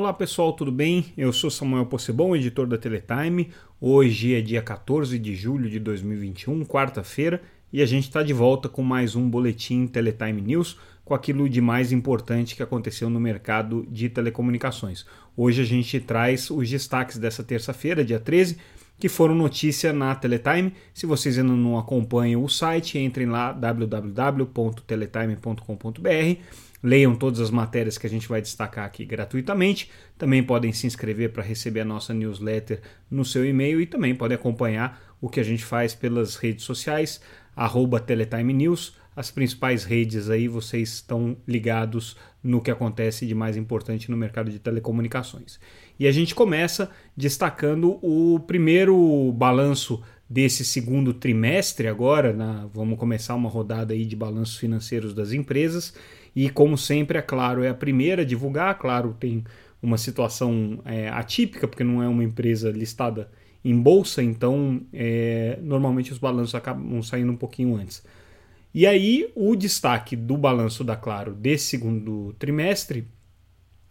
Olá pessoal, tudo bem? Eu sou Samuel Possebon, editor da Teletime. Hoje é dia 14 de julho de 2021, quarta-feira, e a gente está de volta com mais um boletim Teletime News com aquilo de mais importante que aconteceu no mercado de telecomunicações. Hoje a gente traz os destaques dessa terça-feira, dia 13, que foram notícia na Teletime. Se vocês ainda não acompanham o site, entrem lá www.teletime.com.br Leiam todas as matérias que a gente vai destacar aqui gratuitamente. Também podem se inscrever para receber a nossa newsletter no seu e-mail e também podem acompanhar o que a gente faz pelas redes sociais, arroba Teletime News. As principais redes aí vocês estão ligados no que acontece de mais importante no mercado de telecomunicações. E a gente começa destacando o primeiro balanço desse segundo trimestre agora, na, vamos começar uma rodada aí de balanços financeiros das empresas e como sempre, é claro, é a primeira a divulgar, claro, tem uma situação é, atípica, porque não é uma empresa listada em bolsa, então é, normalmente os balanços acabam saindo um pouquinho antes. E aí, o destaque do balanço da Claro desse segundo trimestre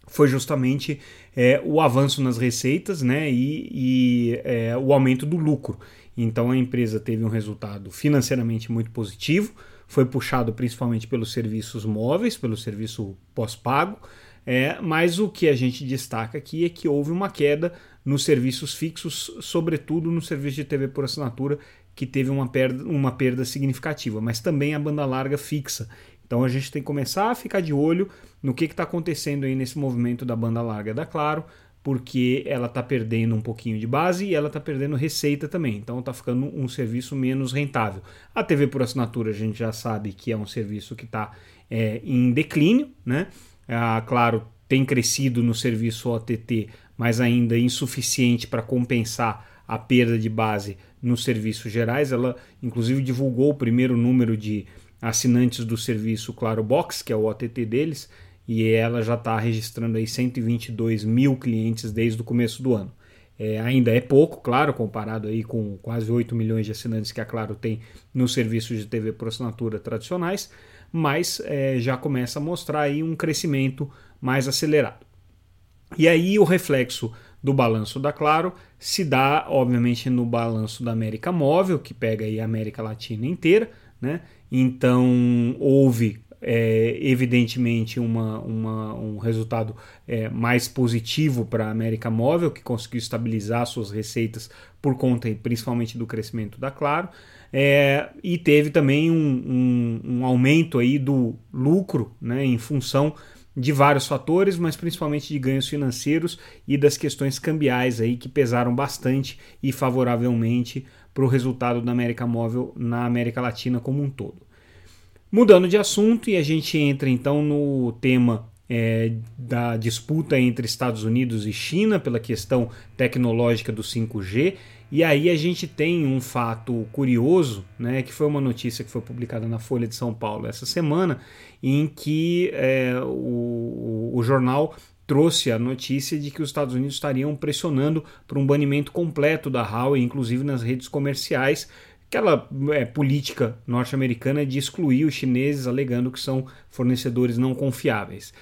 foi justamente é, o avanço nas receitas né, e, e é, o aumento do lucro. Então a empresa teve um resultado financeiramente muito positivo, foi puxado principalmente pelos serviços móveis, pelo serviço pós-pago, é, mas o que a gente destaca aqui é que houve uma queda nos serviços fixos, sobretudo no serviço de TV por assinatura, que teve uma perda, uma perda significativa, mas também a banda larga fixa. Então a gente tem que começar a ficar de olho no que está acontecendo aí nesse movimento da banda larga da Claro, porque ela está perdendo um pouquinho de base e ela está perdendo receita também. Então está ficando um serviço menos rentável. A TV por assinatura a gente já sabe que é um serviço que está é, em declínio, né? Ah, claro, tem crescido no serviço OTT, mas ainda insuficiente para compensar a perda de base nos serviços gerais. Ela, inclusive, divulgou o primeiro número de assinantes do serviço Claro Box, que é o OTT deles, e ela já está registrando aí 122 mil clientes desde o começo do ano. É, ainda é pouco, claro, comparado aí com quase 8 milhões de assinantes que a Claro tem nos serviços de TV por assinatura tradicionais, mas é, já começa a mostrar aí um crescimento mais acelerado. E aí o reflexo do balanço da Claro se dá, obviamente, no balanço da América Móvel, que pega aí a América Latina inteira, né? Então houve é, evidentemente uma, uma, um resultado é, mais positivo para a América Móvel, que conseguiu estabilizar suas receitas por conta principalmente do crescimento da Claro, é, e teve também um, um, um, aumento aí do lucro né, em função de vários fatores, mas principalmente de ganhos financeiros e das questões cambiais aí que pesaram bastante e favoravelmente para o resultado da América Móvel na América Latina como um todo. Mudando de assunto, e a gente entra então no tema é, da disputa entre Estados Unidos e China pela questão tecnológica do 5G. E aí a gente tem um fato curioso, né, que foi uma notícia que foi publicada na Folha de São Paulo essa semana, em que é, o, o jornal trouxe a notícia de que os Estados Unidos estariam pressionando por um banimento completo da Huawei, inclusive nas redes comerciais, aquela é, política norte-americana de excluir os chineses, alegando que são fornecedores não confiáveis.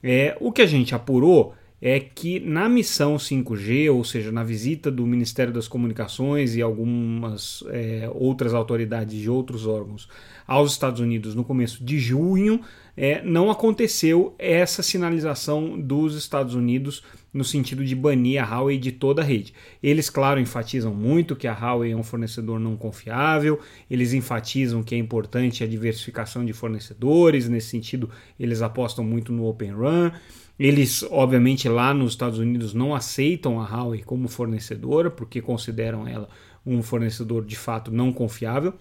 É, o que a gente apurou é que na missão 5G, ou seja, na visita do Ministério das Comunicações e algumas é, outras autoridades de outros órgãos aos Estados Unidos no começo de junho, é, não aconteceu essa sinalização dos Estados Unidos no sentido de banir a Huawei de toda a rede. Eles, claro, enfatizam muito que a Huawei é um fornecedor não confiável, eles enfatizam que é importante a diversificação de fornecedores, nesse sentido, eles apostam muito no Open Run. Eles, obviamente, lá nos Estados Unidos não aceitam a Huawei como fornecedora, porque consideram ela um fornecedor de fato não confiável.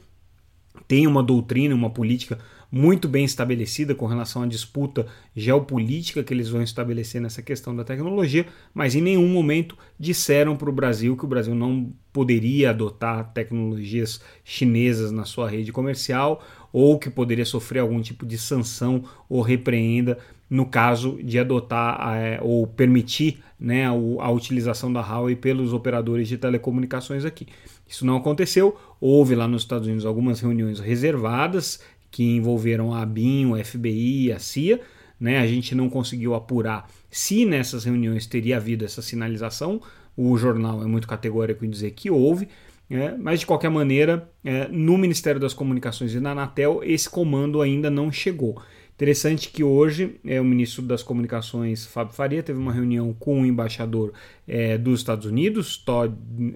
Tem uma doutrina, uma política muito bem estabelecida com relação à disputa geopolítica que eles vão estabelecer nessa questão da tecnologia, mas em nenhum momento disseram para o Brasil que o Brasil não poderia adotar tecnologias chinesas na sua rede comercial ou que poderia sofrer algum tipo de sanção ou repreenda no caso de adotar é, ou permitir né, a, a utilização da Huawei pelos operadores de telecomunicações aqui. Isso não aconteceu. Houve lá nos Estados Unidos algumas reuniões reservadas que envolveram a ABIN, o FBI a CIA, né? A gente não conseguiu apurar se nessas reuniões teria havido essa sinalização. O jornal é muito categórico em dizer que houve. É, mas de qualquer maneira, é, no Ministério das Comunicações e na Anatel, esse comando ainda não chegou. Interessante que hoje é, o ministro das Comunicações, Fábio Faria, teve uma reunião com o embaixador é, dos Estados Unidos, Todd,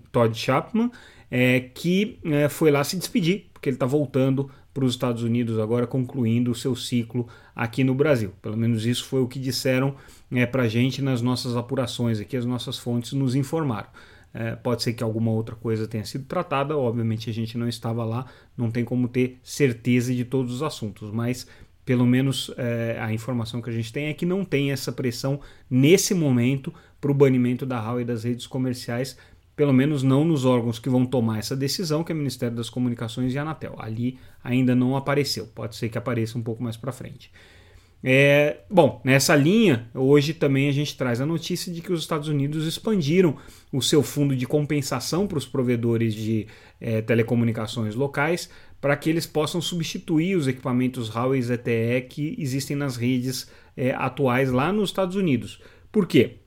Todd Chapman, é, que é, foi lá se despedir, porque ele está voltando para os Estados Unidos agora, concluindo o seu ciclo aqui no Brasil. Pelo menos isso foi o que disseram é, para a gente nas nossas apurações aqui, as nossas fontes nos informaram. É, pode ser que alguma outra coisa tenha sido tratada, obviamente a gente não estava lá, não tem como ter certeza de todos os assuntos, mas pelo menos é, a informação que a gente tem é que não tem essa pressão nesse momento para o banimento da Huawei das redes comerciais, pelo menos não nos órgãos que vão tomar essa decisão, que é o Ministério das Comunicações e a Anatel. Ali ainda não apareceu, pode ser que apareça um pouco mais para frente. É, bom, nessa linha, hoje também a gente traz a notícia de que os Estados Unidos expandiram o seu fundo de compensação para os provedores de é, telecomunicações locais para que eles possam substituir os equipamentos Huawei ZTE que existem nas redes é, atuais lá nos Estados Unidos. Por quê?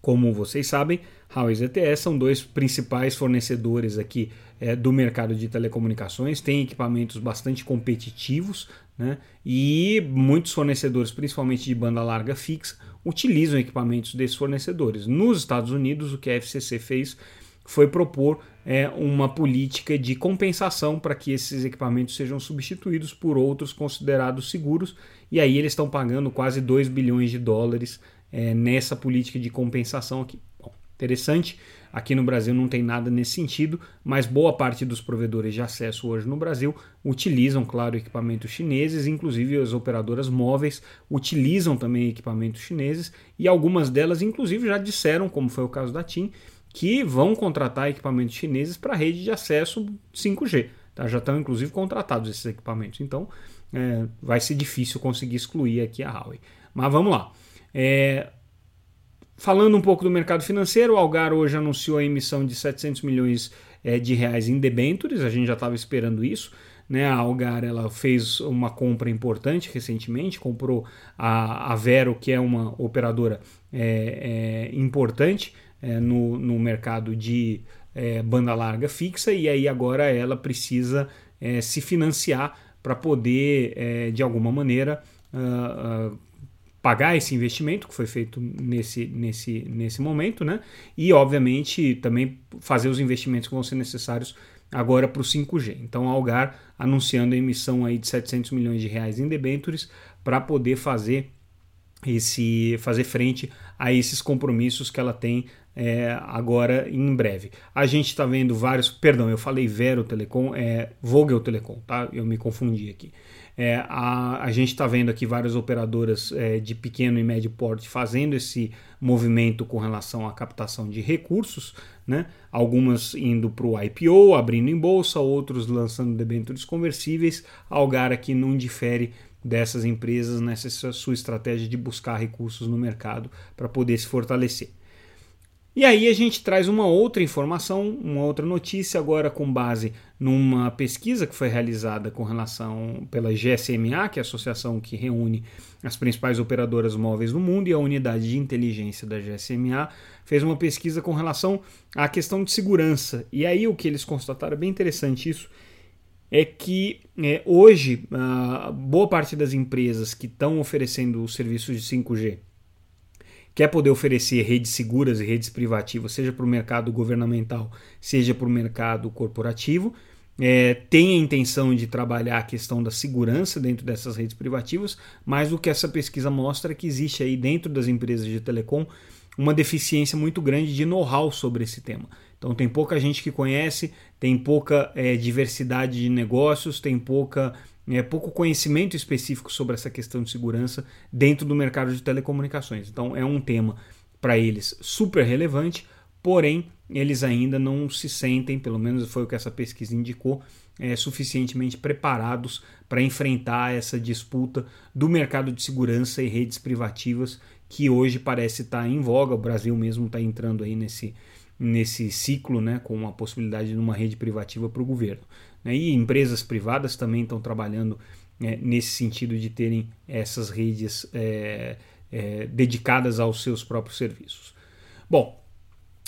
Como vocês sabem, Huawei ZTE são dois principais fornecedores aqui é, do mercado de telecomunicações, têm equipamentos bastante competitivos né? e muitos fornecedores, principalmente de banda larga fixa, utilizam equipamentos desses fornecedores. Nos Estados Unidos, o que a FCC fez foi propor é, uma política de compensação para que esses equipamentos sejam substituídos por outros considerados seguros, e aí eles estão pagando quase 2 bilhões de dólares é, nessa política de compensação aqui. Bom, interessante, aqui no Brasil não tem nada nesse sentido, mas boa parte dos provedores de acesso hoje no Brasil utilizam, claro, equipamentos chineses, inclusive as operadoras móveis utilizam também equipamentos chineses, e algumas delas, inclusive, já disseram, como foi o caso da TIM, que vão contratar equipamentos chineses para a rede de acesso 5G. Tá? Já estão inclusive contratados esses equipamentos. Então é, vai ser difícil conseguir excluir aqui a Huawei. Mas vamos lá. É, falando um pouco do mercado financeiro, o Algar hoje anunciou a emissão de 700 milhões é, de reais em debêntures. A gente já estava esperando isso. Né, a Algar ela fez uma compra importante recentemente, comprou a, a Vero, que é uma operadora é, é, importante é, no, no mercado de é, banda larga fixa e aí agora ela precisa é, se financiar para poder, é, de alguma maneira, uh, uh, pagar esse investimento que foi feito nesse, nesse, nesse momento, né? E, obviamente, também fazer os investimentos que vão ser necessários agora para o 5G. Então, a Algar anunciando a emissão aí de 700 milhões de reais em debêntures para poder fazer esse fazer frente a esses compromissos que ela tem é, agora em breve. A gente está vendo vários, perdão, eu falei Vero Telecom, é Vogel Telecom, tá? Eu me confundi aqui. É, a, a gente está vendo aqui várias operadoras é, de pequeno e médio porte fazendo esse movimento com relação à captação de recursos, né? algumas indo para o IPO, abrindo em bolsa, outros lançando debêntures conversíveis. Algar aqui não difere dessas empresas nessa sua estratégia de buscar recursos no mercado para poder se fortalecer. E aí a gente traz uma outra informação, uma outra notícia agora com base numa pesquisa que foi realizada com relação pela GSMA, que é a associação que reúne as principais operadoras móveis do mundo, e a unidade de inteligência da GSMA fez uma pesquisa com relação à questão de segurança. E aí o que eles constataram, é bem interessante isso, é que é, hoje boa parte das empresas que estão oferecendo os serviços de 5G quer poder oferecer redes seguras e redes privativas, seja para o mercado governamental, seja para o mercado corporativo, é, tem a intenção de trabalhar a questão da segurança dentro dessas redes privativas, mas o que essa pesquisa mostra é que existe aí dentro das empresas de telecom uma deficiência muito grande de know-how sobre esse tema. Então tem pouca gente que conhece, tem pouca é, diversidade de negócios, tem pouca é, pouco conhecimento específico sobre essa questão de segurança dentro do mercado de telecomunicações. Então é um tema para eles super relevante, porém eles ainda não se sentem, pelo menos foi o que essa pesquisa indicou, é, suficientemente preparados para enfrentar essa disputa do mercado de segurança e redes privativas que hoje parece estar tá em voga. O Brasil mesmo está entrando aí nesse, nesse ciclo, né, com a possibilidade de uma rede privativa para o governo. Né? E empresas privadas também estão trabalhando é, nesse sentido de terem essas redes é, é, dedicadas aos seus próprios serviços. Bom,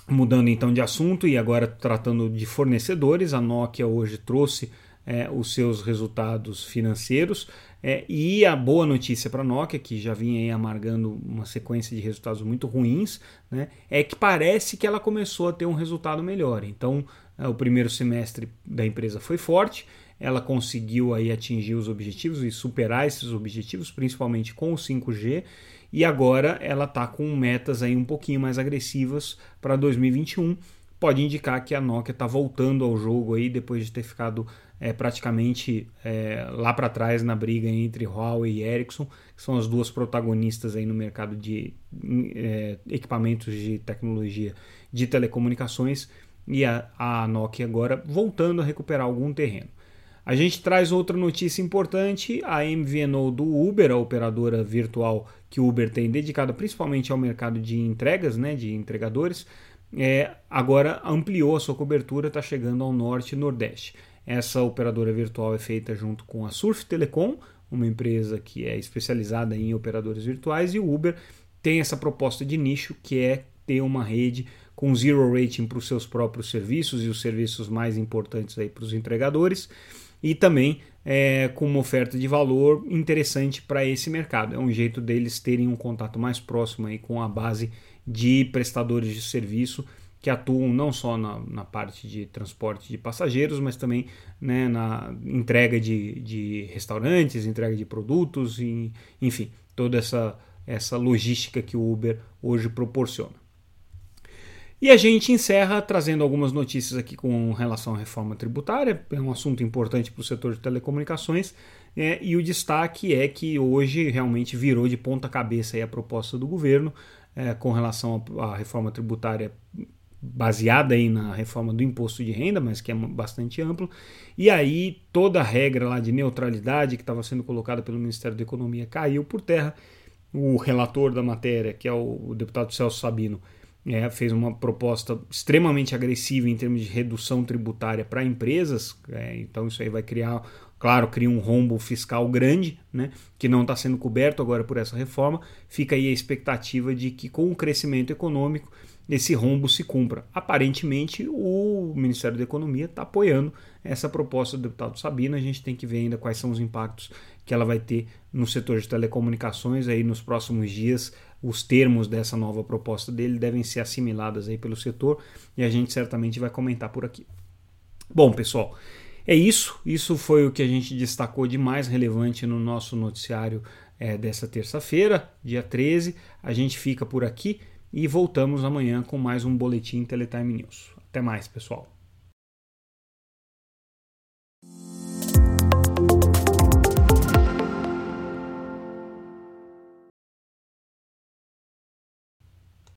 mudando então de assunto e agora tratando de fornecedores, a Nokia hoje trouxe é, os seus resultados financeiros. É, e a boa notícia para a Nokia, que já vinha aí amargando uma sequência de resultados muito ruins, né, é que parece que ela começou a ter um resultado melhor. Então, é, o primeiro semestre da empresa foi forte, ela conseguiu aí atingir os objetivos e superar esses objetivos, principalmente com o 5G, e agora ela está com metas aí um pouquinho mais agressivas para 2021. Pode indicar que a Nokia está voltando ao jogo aí depois de ter ficado é, praticamente é, lá para trás na briga entre Huawei e Ericsson, que são as duas protagonistas aí no mercado de é, equipamentos de tecnologia de telecomunicações e a, a Nokia agora voltando a recuperar algum terreno. A gente traz outra notícia importante: a MVNO do Uber, a operadora virtual que o Uber tem dedicada principalmente ao mercado de entregas, né, de entregadores, é, agora ampliou a sua cobertura, está chegando ao norte e nordeste. Essa operadora virtual é feita junto com a Surf Telecom, uma empresa que é especializada em operadores virtuais, e o Uber tem essa proposta de nicho que é ter uma rede com zero rating para os seus próprios serviços e os serviços mais importantes aí para os entregadores e também é, com uma oferta de valor interessante para esse mercado. É um jeito deles terem um contato mais próximo aí com a base de prestadores de serviço que atuam não só na, na parte de transporte de passageiros, mas também né, na entrega de, de restaurantes, entrega de produtos, e, enfim, toda essa, essa logística que o Uber hoje proporciona. E a gente encerra trazendo algumas notícias aqui com relação à reforma tributária, é um assunto importante para o setor de telecomunicações, é, e o destaque é que hoje realmente virou de ponta cabeça a proposta do governo é, com relação à reforma tributária baseada aí na reforma do imposto de renda, mas que é bastante amplo, e aí toda a regra lá de neutralidade que estava sendo colocada pelo Ministério da Economia caiu por terra. O relator da matéria, que é o deputado Celso Sabino, é, fez uma proposta extremamente agressiva em termos de redução tributária para empresas, é, então isso aí vai criar, claro, cria um rombo fiscal grande, né, que não está sendo coberto agora por essa reforma. Fica aí a expectativa de que com o crescimento econômico esse rombo se cumpra. Aparentemente, o Ministério da Economia está apoiando essa proposta do deputado Sabino. A gente tem que ver ainda quais são os impactos que ela vai ter no setor de telecomunicações aí nos próximos dias. Os termos dessa nova proposta dele devem ser assimilados aí pelo setor e a gente certamente vai comentar por aqui. Bom, pessoal, é isso. Isso foi o que a gente destacou de mais relevante no nosso noticiário é, dessa terça-feira, dia 13. A gente fica por aqui e voltamos amanhã com mais um Boletim Teletime News. Até mais, pessoal.